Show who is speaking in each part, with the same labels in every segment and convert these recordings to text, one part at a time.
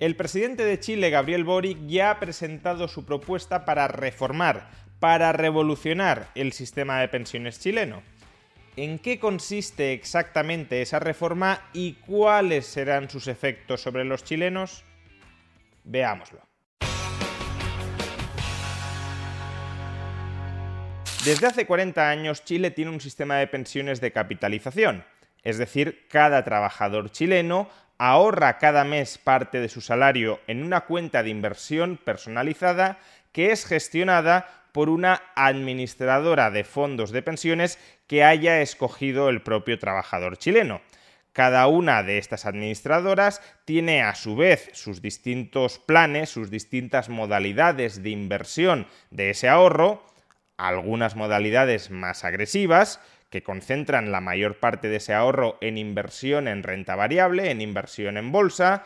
Speaker 1: El presidente de Chile, Gabriel Boric, ya ha presentado su propuesta para reformar, para revolucionar el sistema de pensiones chileno. ¿En qué consiste exactamente esa reforma y cuáles serán sus efectos sobre los chilenos? Veámoslo. Desde hace 40 años Chile tiene un sistema de pensiones de capitalización, es decir, cada trabajador chileno ahorra cada mes parte de su salario en una cuenta de inversión personalizada que es gestionada por una administradora de fondos de pensiones que haya escogido el propio trabajador chileno. Cada una de estas administradoras tiene a su vez sus distintos planes, sus distintas modalidades de inversión de ese ahorro, algunas modalidades más agresivas, que concentran la mayor parte de ese ahorro en inversión en renta variable, en inversión en bolsa,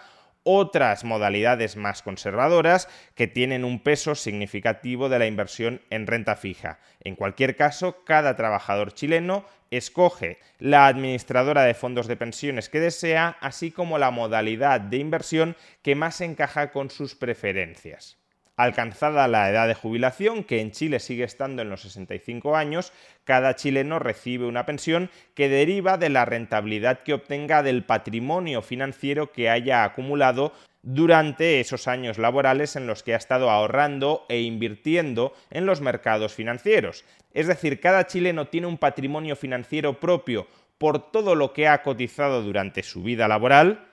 Speaker 1: otras modalidades más conservadoras que tienen un peso significativo de la inversión en renta fija. En cualquier caso, cada trabajador chileno escoge la administradora de fondos de pensiones que desea, así como la modalidad de inversión que más encaja con sus preferencias. Alcanzada la edad de jubilación, que en Chile sigue estando en los 65 años, cada chileno recibe una pensión que deriva de la rentabilidad que obtenga del patrimonio financiero que haya acumulado durante esos años laborales en los que ha estado ahorrando e invirtiendo en los mercados financieros. Es decir, cada chileno tiene un patrimonio financiero propio por todo lo que ha cotizado durante su vida laboral,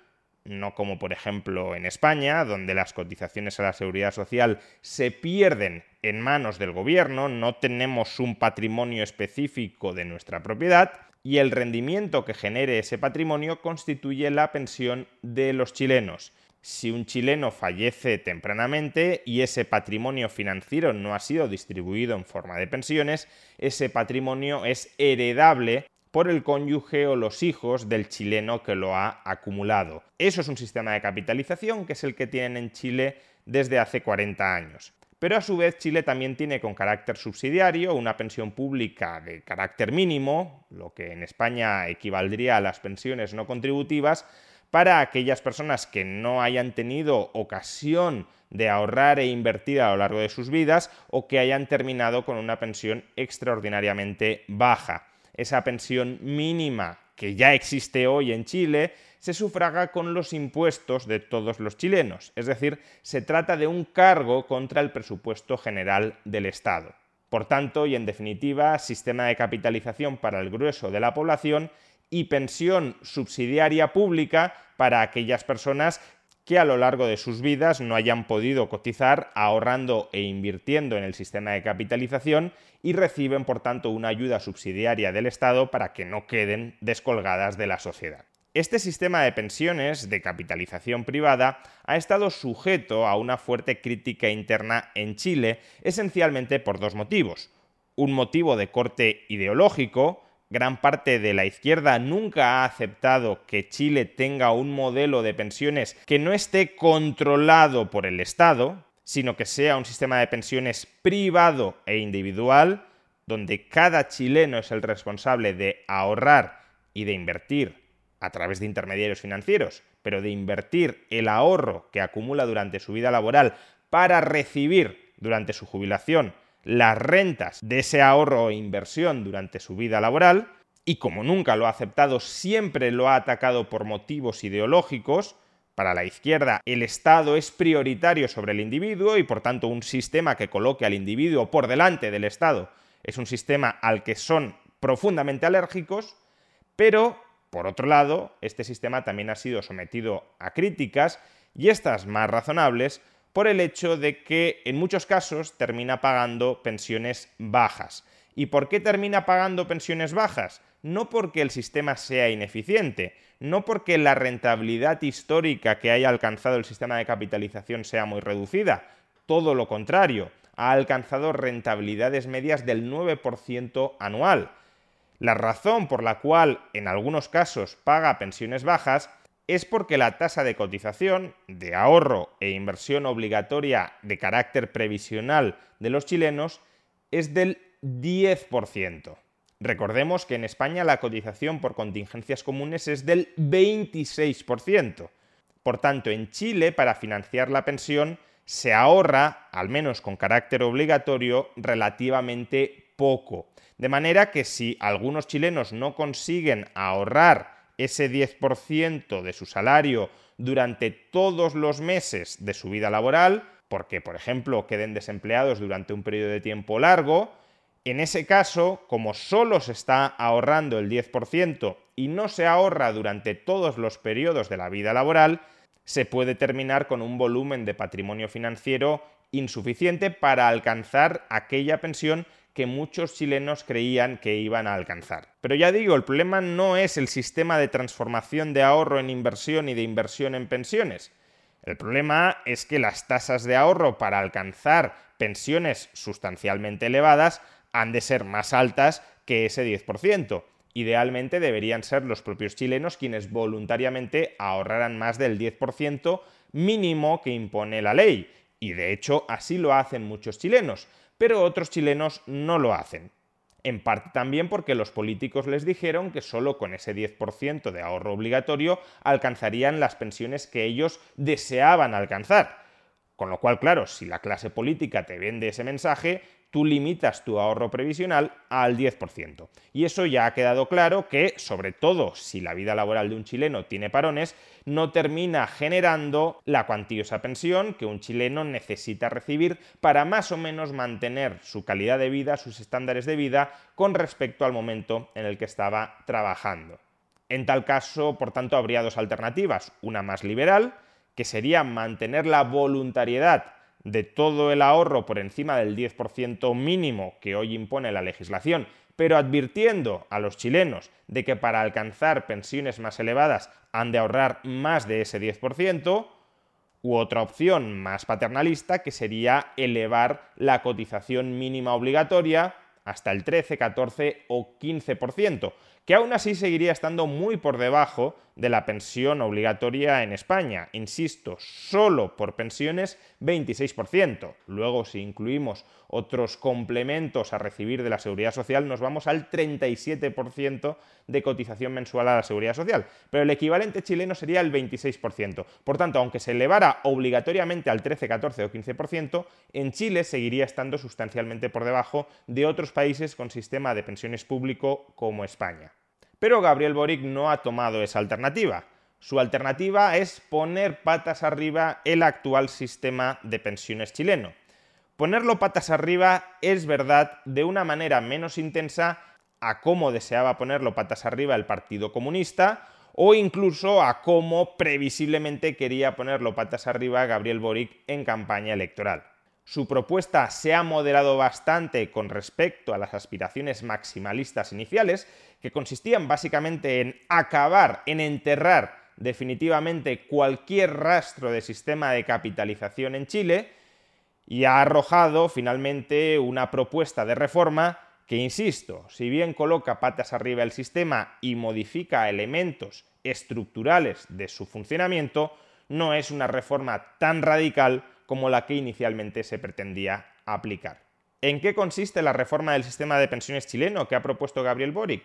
Speaker 1: no como por ejemplo en España, donde las cotizaciones a la seguridad social se pierden en manos del gobierno, no tenemos un patrimonio específico de nuestra propiedad y el rendimiento que genere ese patrimonio constituye la pensión de los chilenos. Si un chileno fallece tempranamente y ese patrimonio financiero no ha sido distribuido en forma de pensiones, ese patrimonio es heredable por el cónyuge o los hijos del chileno que lo ha acumulado. Eso es un sistema de capitalización que es el que tienen en Chile desde hace 40 años. Pero a su vez Chile también tiene con carácter subsidiario una pensión pública de carácter mínimo, lo que en España equivaldría a las pensiones no contributivas, para aquellas personas que no hayan tenido ocasión de ahorrar e invertir a lo largo de sus vidas o que hayan terminado con una pensión extraordinariamente baja esa pensión mínima que ya existe hoy en Chile, se sufraga con los impuestos de todos los chilenos, es decir, se trata de un cargo contra el presupuesto general del Estado. Por tanto, y en definitiva, sistema de capitalización para el grueso de la población y pensión subsidiaria pública para aquellas personas que a lo largo de sus vidas no hayan podido cotizar ahorrando e invirtiendo en el sistema de capitalización y reciben por tanto una ayuda subsidiaria del Estado para que no queden descolgadas de la sociedad. Este sistema de pensiones de capitalización privada ha estado sujeto a una fuerte crítica interna en Chile, esencialmente por dos motivos. Un motivo de corte ideológico, gran parte de la izquierda nunca ha aceptado que Chile tenga un modelo de pensiones que no esté controlado por el Estado, sino que sea un sistema de pensiones privado e individual, donde cada chileno es el responsable de ahorrar y de invertir a través de intermediarios financieros, pero de invertir el ahorro que acumula durante su vida laboral para recibir durante su jubilación las rentas de ese ahorro e inversión durante su vida laboral, y como nunca lo ha aceptado, siempre lo ha atacado por motivos ideológicos, para la izquierda el Estado es prioritario sobre el individuo y por tanto un sistema que coloque al individuo por delante del Estado es un sistema al que son profundamente alérgicos, pero por otro lado, este sistema también ha sido sometido a críticas y estas más razonables por el hecho de que en muchos casos termina pagando pensiones bajas ¿Y por qué termina pagando pensiones bajas? No porque el sistema sea ineficiente, no porque la rentabilidad histórica que haya alcanzado el sistema de capitalización sea muy reducida, todo lo contrario, ha alcanzado rentabilidades medias del 9% anual. La razón por la cual en algunos casos paga pensiones bajas es porque la tasa de cotización, de ahorro e inversión obligatoria de carácter previsional de los chilenos es del 10%. Recordemos que en España la cotización por contingencias comunes es del 26%. Por tanto, en Chile, para financiar la pensión, se ahorra, al menos con carácter obligatorio, relativamente poco. De manera que si algunos chilenos no consiguen ahorrar ese 10% de su salario durante todos los meses de su vida laboral, porque, por ejemplo, queden desempleados durante un periodo de tiempo largo, en ese caso, como solo se está ahorrando el 10% y no se ahorra durante todos los periodos de la vida laboral, se puede terminar con un volumen de patrimonio financiero insuficiente para alcanzar aquella pensión que muchos chilenos creían que iban a alcanzar. Pero ya digo, el problema no es el sistema de transformación de ahorro en inversión y de inversión en pensiones. El problema es que las tasas de ahorro para alcanzar pensiones sustancialmente elevadas han de ser más altas que ese 10%. Idealmente deberían ser los propios chilenos quienes voluntariamente ahorraran más del 10% mínimo que impone la ley. Y de hecho así lo hacen muchos chilenos, pero otros chilenos no lo hacen. En parte también porque los políticos les dijeron que solo con ese 10% de ahorro obligatorio alcanzarían las pensiones que ellos deseaban alcanzar. Con lo cual, claro, si la clase política te vende ese mensaje, tú limitas tu ahorro previsional al 10%. Y eso ya ha quedado claro que, sobre todo si la vida laboral de un chileno tiene parones, no termina generando la cuantiosa pensión que un chileno necesita recibir para más o menos mantener su calidad de vida, sus estándares de vida, con respecto al momento en el que estaba trabajando. En tal caso, por tanto, habría dos alternativas. Una más liberal, que sería mantener la voluntariedad de todo el ahorro por encima del 10% mínimo que hoy impone la legislación, pero advirtiendo a los chilenos de que para alcanzar pensiones más elevadas han de ahorrar más de ese 10%, u otra opción más paternalista que sería elevar la cotización mínima obligatoria hasta el 13, 14 o 15%, que aún así seguiría estando muy por debajo de la pensión obligatoria en España. Insisto, solo por pensiones 26%. Luego, si incluimos otros complementos a recibir de la seguridad social, nos vamos al 37% de cotización mensual a la seguridad social. Pero el equivalente chileno sería el 26%. Por tanto, aunque se elevara obligatoriamente al 13, 14 o 15%, en Chile seguiría estando sustancialmente por debajo de otros países con sistema de pensiones público como España. Pero Gabriel Boric no ha tomado esa alternativa. Su alternativa es poner patas arriba el actual sistema de pensiones chileno. Ponerlo patas arriba es verdad de una manera menos intensa a cómo deseaba ponerlo patas arriba el Partido Comunista o incluso a cómo previsiblemente quería ponerlo patas arriba Gabriel Boric en campaña electoral. Su propuesta se ha moderado bastante con respecto a las aspiraciones maximalistas iniciales, que consistían básicamente en acabar, en enterrar definitivamente cualquier rastro de sistema de capitalización en Chile, y ha arrojado finalmente una propuesta de reforma que, insisto, si bien coloca patas arriba el sistema y modifica elementos estructurales de su funcionamiento, no es una reforma tan radical como la que inicialmente se pretendía aplicar. ¿En qué consiste la reforma del sistema de pensiones chileno que ha propuesto Gabriel Boric?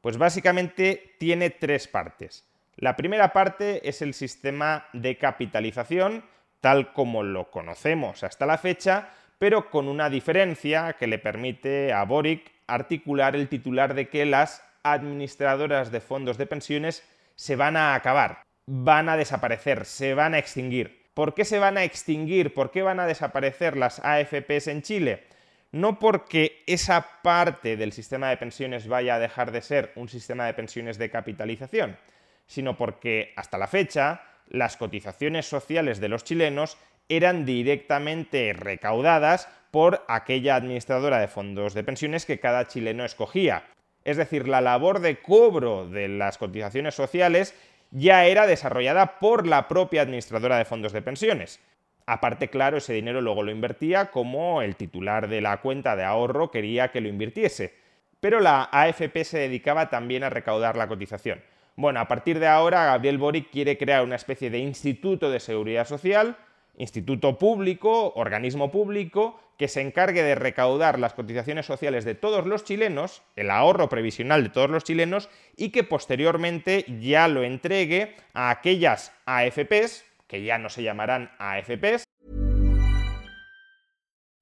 Speaker 1: Pues básicamente tiene tres partes. La primera parte es el sistema de capitalización, tal como lo conocemos hasta la fecha, pero con una diferencia que le permite a Boric articular el titular de que las administradoras de fondos de pensiones se van a acabar, van a desaparecer, se van a extinguir. ¿Por qué se van a extinguir? ¿Por qué van a desaparecer las AFPs en Chile? No porque esa parte del sistema de pensiones vaya a dejar de ser un sistema de pensiones de capitalización, sino porque hasta la fecha las cotizaciones sociales de los chilenos eran directamente recaudadas por aquella administradora de fondos de pensiones que cada chileno escogía. Es decir, la labor de cobro de las cotizaciones sociales ya era desarrollada por la propia administradora de fondos de pensiones. Aparte, claro, ese dinero luego lo invertía como el titular de la cuenta de ahorro quería que lo invirtiese. Pero la AFP se dedicaba también a recaudar la cotización. Bueno, a partir de ahora, Gabriel Boric quiere crear una especie de instituto de seguridad social, instituto público, organismo público, que se encargue de recaudar las cotizaciones sociales de todos los chilenos, el ahorro previsional de todos los chilenos, y que posteriormente ya lo entregue a aquellas AFPs, que ya no se llamarán AFPs.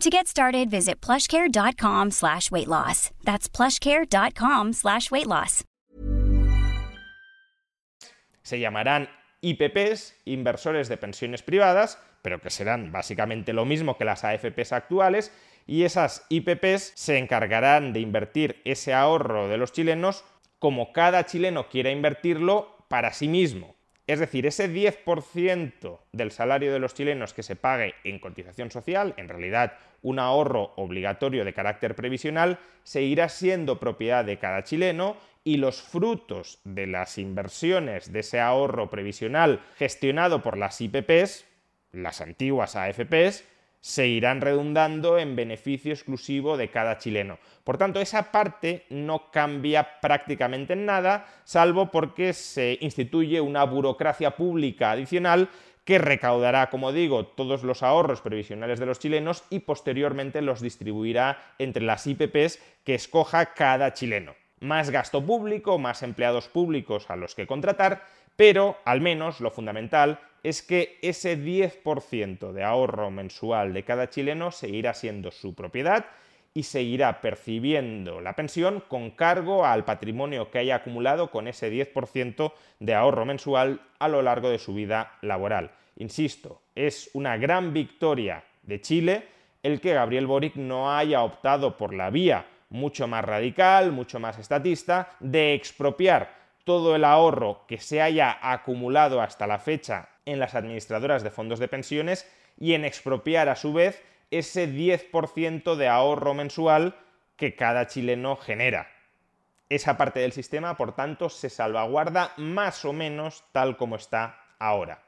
Speaker 2: To get started, visit plushcare.com slash weight loss. That's plushcare.com slash weight loss.
Speaker 1: Se llamarán IPPs, inversores de pensiones privadas, pero que serán básicamente lo mismo que las AFPs actuales, y esas IPPs se encargarán de invertir ese ahorro de los chilenos como cada chileno quiera invertirlo para sí mismo. Es decir, ese 10% del salario de los chilenos que se pague en cotización social, en realidad un ahorro obligatorio de carácter previsional, seguirá siendo propiedad de cada chileno y los frutos de las inversiones de ese ahorro previsional gestionado por las IPPs las antiguas AFPs, se irán redundando en beneficio exclusivo de cada chileno. Por tanto, esa parte no cambia prácticamente en nada, salvo porque se instituye una burocracia pública adicional que recaudará, como digo, todos los ahorros previsionales de los chilenos y posteriormente los distribuirá entre las IPPs que escoja cada chileno. Más gasto público, más empleados públicos a los que contratar, pero al menos lo fundamental es que ese 10% de ahorro mensual de cada chileno seguirá siendo su propiedad y seguirá percibiendo la pensión con cargo al patrimonio que haya acumulado con ese 10% de ahorro mensual a lo largo de su vida laboral. Insisto, es una gran victoria de Chile el que Gabriel Boric no haya optado por la vía mucho más radical, mucho más estatista, de expropiar todo el ahorro que se haya acumulado hasta la fecha en las administradoras de fondos de pensiones y en expropiar a su vez ese 10% de ahorro mensual que cada chileno genera. Esa parte del sistema, por tanto, se salvaguarda más o menos tal como está ahora.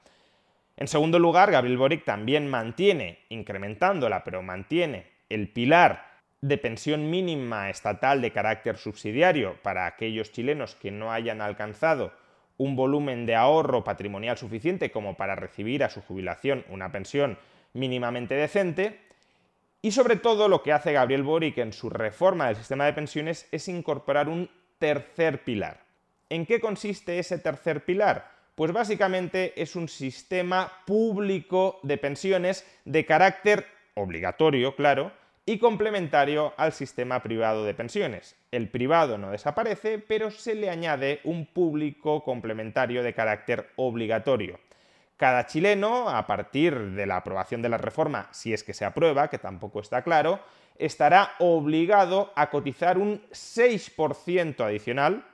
Speaker 1: En segundo lugar, Gabriel Boric también mantiene, incrementándola, pero mantiene el pilar de pensión mínima estatal de carácter subsidiario para aquellos chilenos que no hayan alcanzado un volumen de ahorro patrimonial suficiente como para recibir a su jubilación una pensión mínimamente decente. Y sobre todo lo que hace Gabriel Boric en su reforma del sistema de pensiones es incorporar un tercer pilar. ¿En qué consiste ese tercer pilar? Pues básicamente es un sistema público de pensiones de carácter obligatorio, claro, y complementario al sistema privado de pensiones. El privado no desaparece, pero se le añade un público complementario de carácter obligatorio. Cada chileno, a partir de la aprobación de la reforma, si es que se aprueba, que tampoco está claro, estará obligado a cotizar un 6% adicional,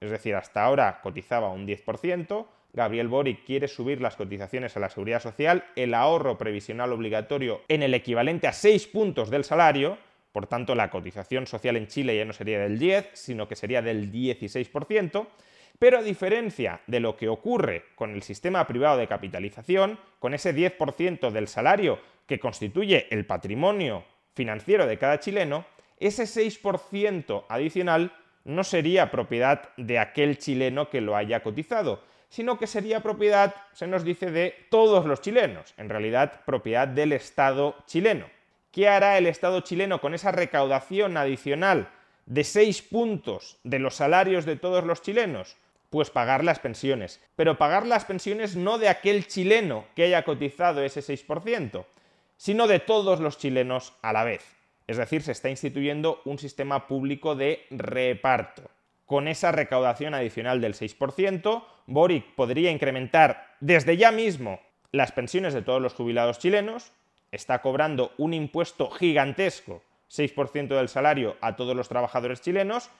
Speaker 1: es decir, hasta ahora cotizaba un 10%, Gabriel Boric quiere subir las cotizaciones a la seguridad social, el ahorro previsional obligatorio en el equivalente a 6 puntos del salario, por tanto la cotización social en Chile ya no sería del 10, sino que sería del 16%, pero a diferencia de lo que ocurre con el sistema privado de capitalización, con ese 10% del salario que constituye el patrimonio financiero de cada chileno, ese 6% adicional no sería propiedad de aquel chileno que lo haya cotizado, sino que sería propiedad, se nos dice, de todos los chilenos, en realidad propiedad del Estado chileno. ¿Qué hará el Estado chileno con esa recaudación adicional de 6 puntos de los salarios de todos los chilenos? Pues pagar las pensiones. Pero pagar las pensiones no de aquel chileno que haya cotizado ese 6%, sino de todos los chilenos a la vez. Es decir, se está instituyendo un sistema público de reparto. Con esa recaudación adicional del 6%, Boric podría incrementar desde ya mismo las pensiones de todos los jubilados chilenos, está cobrando un impuesto gigantesco, 6% del salario a todos los trabajadores chilenos,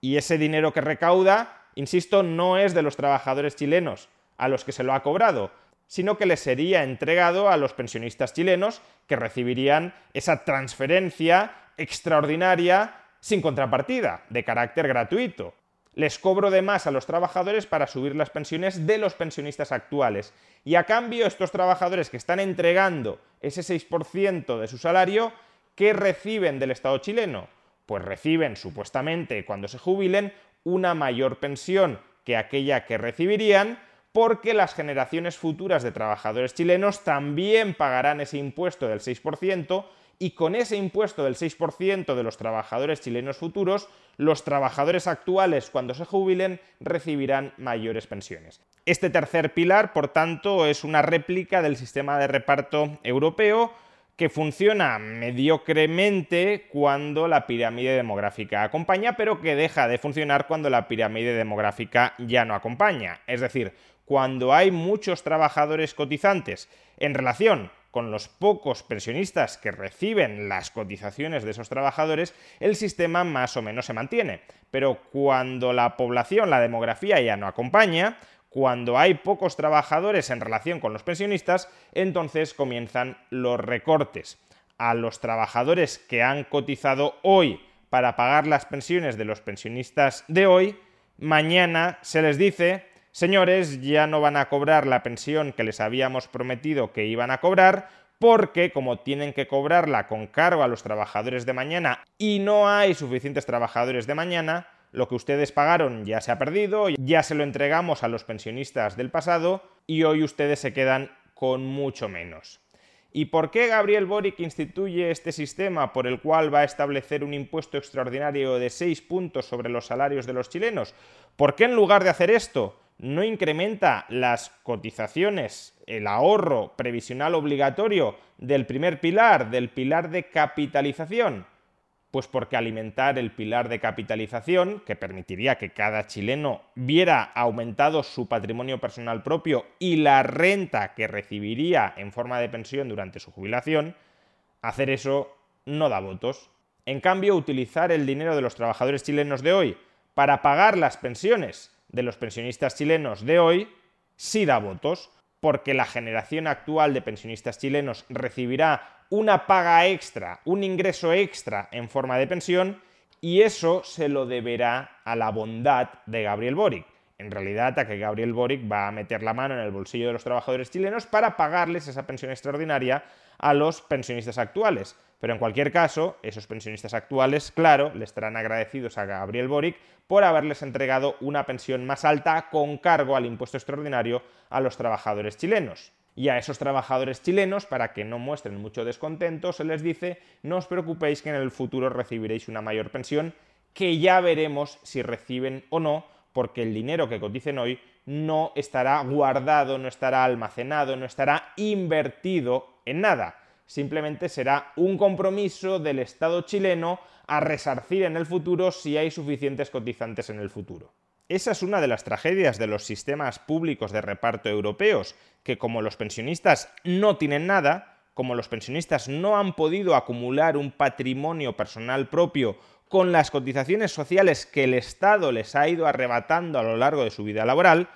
Speaker 1: y ese dinero que recauda insisto, no es de los trabajadores chilenos a los que se lo ha cobrado, sino que les sería entregado a los pensionistas chilenos que recibirían esa transferencia extraordinaria sin contrapartida, de carácter gratuito. Les cobro de más a los trabajadores para subir las pensiones de los pensionistas actuales. Y a cambio, estos trabajadores que están entregando ese 6% de su salario, ¿qué reciben del Estado chileno? Pues reciben, supuestamente, cuando se jubilen, una mayor pensión que aquella que recibirían, porque las generaciones futuras de trabajadores chilenos también pagarán ese impuesto del 6% y con ese impuesto del 6% de los trabajadores chilenos futuros, los trabajadores actuales cuando se jubilen recibirán mayores pensiones. Este tercer pilar, por tanto, es una réplica del sistema de reparto europeo, que funciona mediocremente cuando la pirámide demográfica acompaña, pero que deja de funcionar cuando la pirámide demográfica ya no acompaña. Es decir, cuando hay muchos trabajadores cotizantes en relación con los pocos pensionistas que reciben las cotizaciones de esos trabajadores, el sistema más o menos se mantiene. Pero cuando la población, la demografía ya no acompaña, cuando hay pocos trabajadores en relación con los pensionistas, entonces comienzan los recortes. A los trabajadores que han cotizado hoy para pagar las pensiones de los pensionistas de hoy, mañana se les dice, señores, ya no van a cobrar la pensión que les habíamos prometido que iban a cobrar, porque como tienen que cobrarla con cargo a los trabajadores de mañana y no hay suficientes trabajadores de mañana, lo que ustedes pagaron ya se ha perdido, ya se lo entregamos a los pensionistas del pasado y hoy ustedes se quedan con mucho menos. ¿Y por qué Gabriel Boric instituye este sistema por el cual va a establecer un impuesto extraordinario de 6 puntos sobre los salarios de los chilenos? ¿Por qué en lugar de hacer esto no incrementa las cotizaciones, el ahorro previsional obligatorio del primer pilar, del pilar de capitalización? Pues porque alimentar el pilar de capitalización, que permitiría que cada chileno viera aumentado su patrimonio personal propio y la renta que recibiría en forma de pensión durante su jubilación, hacer eso no da votos. En cambio, utilizar el dinero de los trabajadores chilenos de hoy para pagar las pensiones de los pensionistas chilenos de hoy sí da votos, porque la generación actual de pensionistas chilenos recibirá una paga extra, un ingreso extra en forma de pensión y eso se lo deberá a la bondad de Gabriel Boric. En realidad a que Gabriel Boric va a meter la mano en el bolsillo de los trabajadores chilenos para pagarles esa pensión extraordinaria a los pensionistas actuales. Pero en cualquier caso, esos pensionistas actuales, claro, le estarán agradecidos a Gabriel Boric por haberles entregado una pensión más alta con cargo al impuesto extraordinario a los trabajadores chilenos. Y a esos trabajadores chilenos, para que no muestren mucho descontento, se les dice no os preocupéis que en el futuro recibiréis una mayor pensión, que ya veremos si reciben o no, porque el dinero que coticen hoy no estará guardado, no estará almacenado, no estará invertido en nada. Simplemente será un compromiso del Estado chileno a resarcir en el futuro si hay suficientes cotizantes en el futuro. Esa es una de las tragedias de los sistemas públicos de reparto europeos, que como los pensionistas no tienen nada, como los pensionistas no han podido acumular un patrimonio personal propio con las cotizaciones sociales que el Estado les ha ido arrebatando a lo largo de su vida laboral,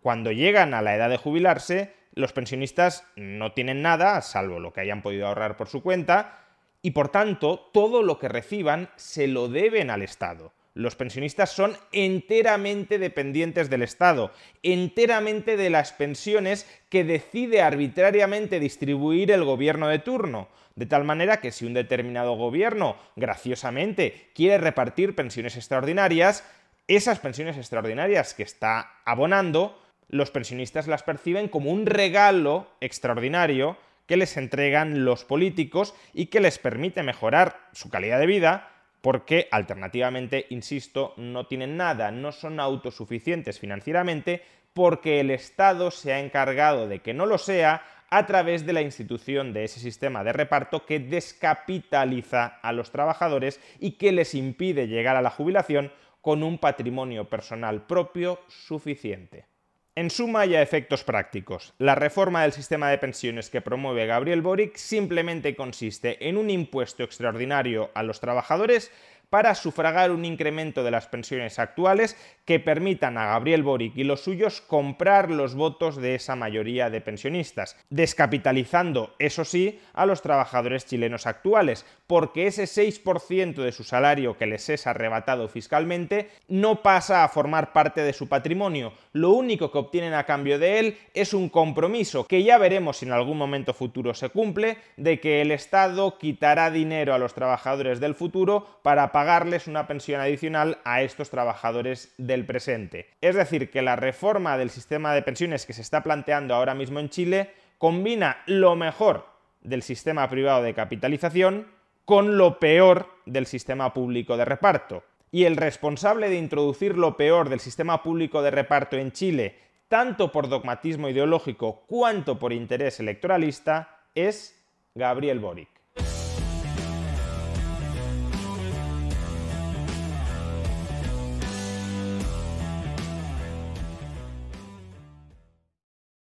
Speaker 1: cuando llegan a la edad de jubilarse, los pensionistas no tienen nada, salvo lo que hayan podido ahorrar por su cuenta, y por tanto todo lo que reciban se lo deben al Estado. Los pensionistas son enteramente dependientes del Estado, enteramente de las pensiones que decide arbitrariamente distribuir el gobierno de turno. De tal manera que si un determinado gobierno, graciosamente, quiere repartir pensiones extraordinarias, esas pensiones extraordinarias que está abonando, los pensionistas las perciben como un regalo extraordinario que les entregan los políticos y que les permite mejorar su calidad de vida porque alternativamente, insisto, no tienen nada, no son autosuficientes financieramente porque el Estado se ha encargado de que no lo sea a través de la institución de ese sistema de reparto que descapitaliza a los trabajadores y que les impide llegar a la jubilación con un patrimonio personal propio suficiente. En suma y a efectos prácticos, la reforma del sistema de pensiones que promueve Gabriel Boric simplemente consiste en un impuesto extraordinario a los trabajadores para sufragar un incremento de las pensiones actuales que permitan a Gabriel Boric y los suyos comprar los votos de esa mayoría de pensionistas, descapitalizando, eso sí, a los trabajadores chilenos actuales, porque ese 6% de su salario que les es arrebatado fiscalmente no pasa a formar parte de su patrimonio, lo único que obtienen a cambio de él es un compromiso, que ya veremos si en algún momento futuro se cumple, de que el Estado quitará dinero a los trabajadores del futuro para pagar pagarles una pensión adicional a estos trabajadores del presente. Es decir, que la reforma del sistema de pensiones que se está planteando ahora mismo en Chile combina lo mejor del sistema privado de capitalización con lo peor del sistema público de reparto. Y el responsable de introducir lo peor del sistema público de reparto en Chile, tanto por dogmatismo ideológico cuanto por interés electoralista, es Gabriel Boric.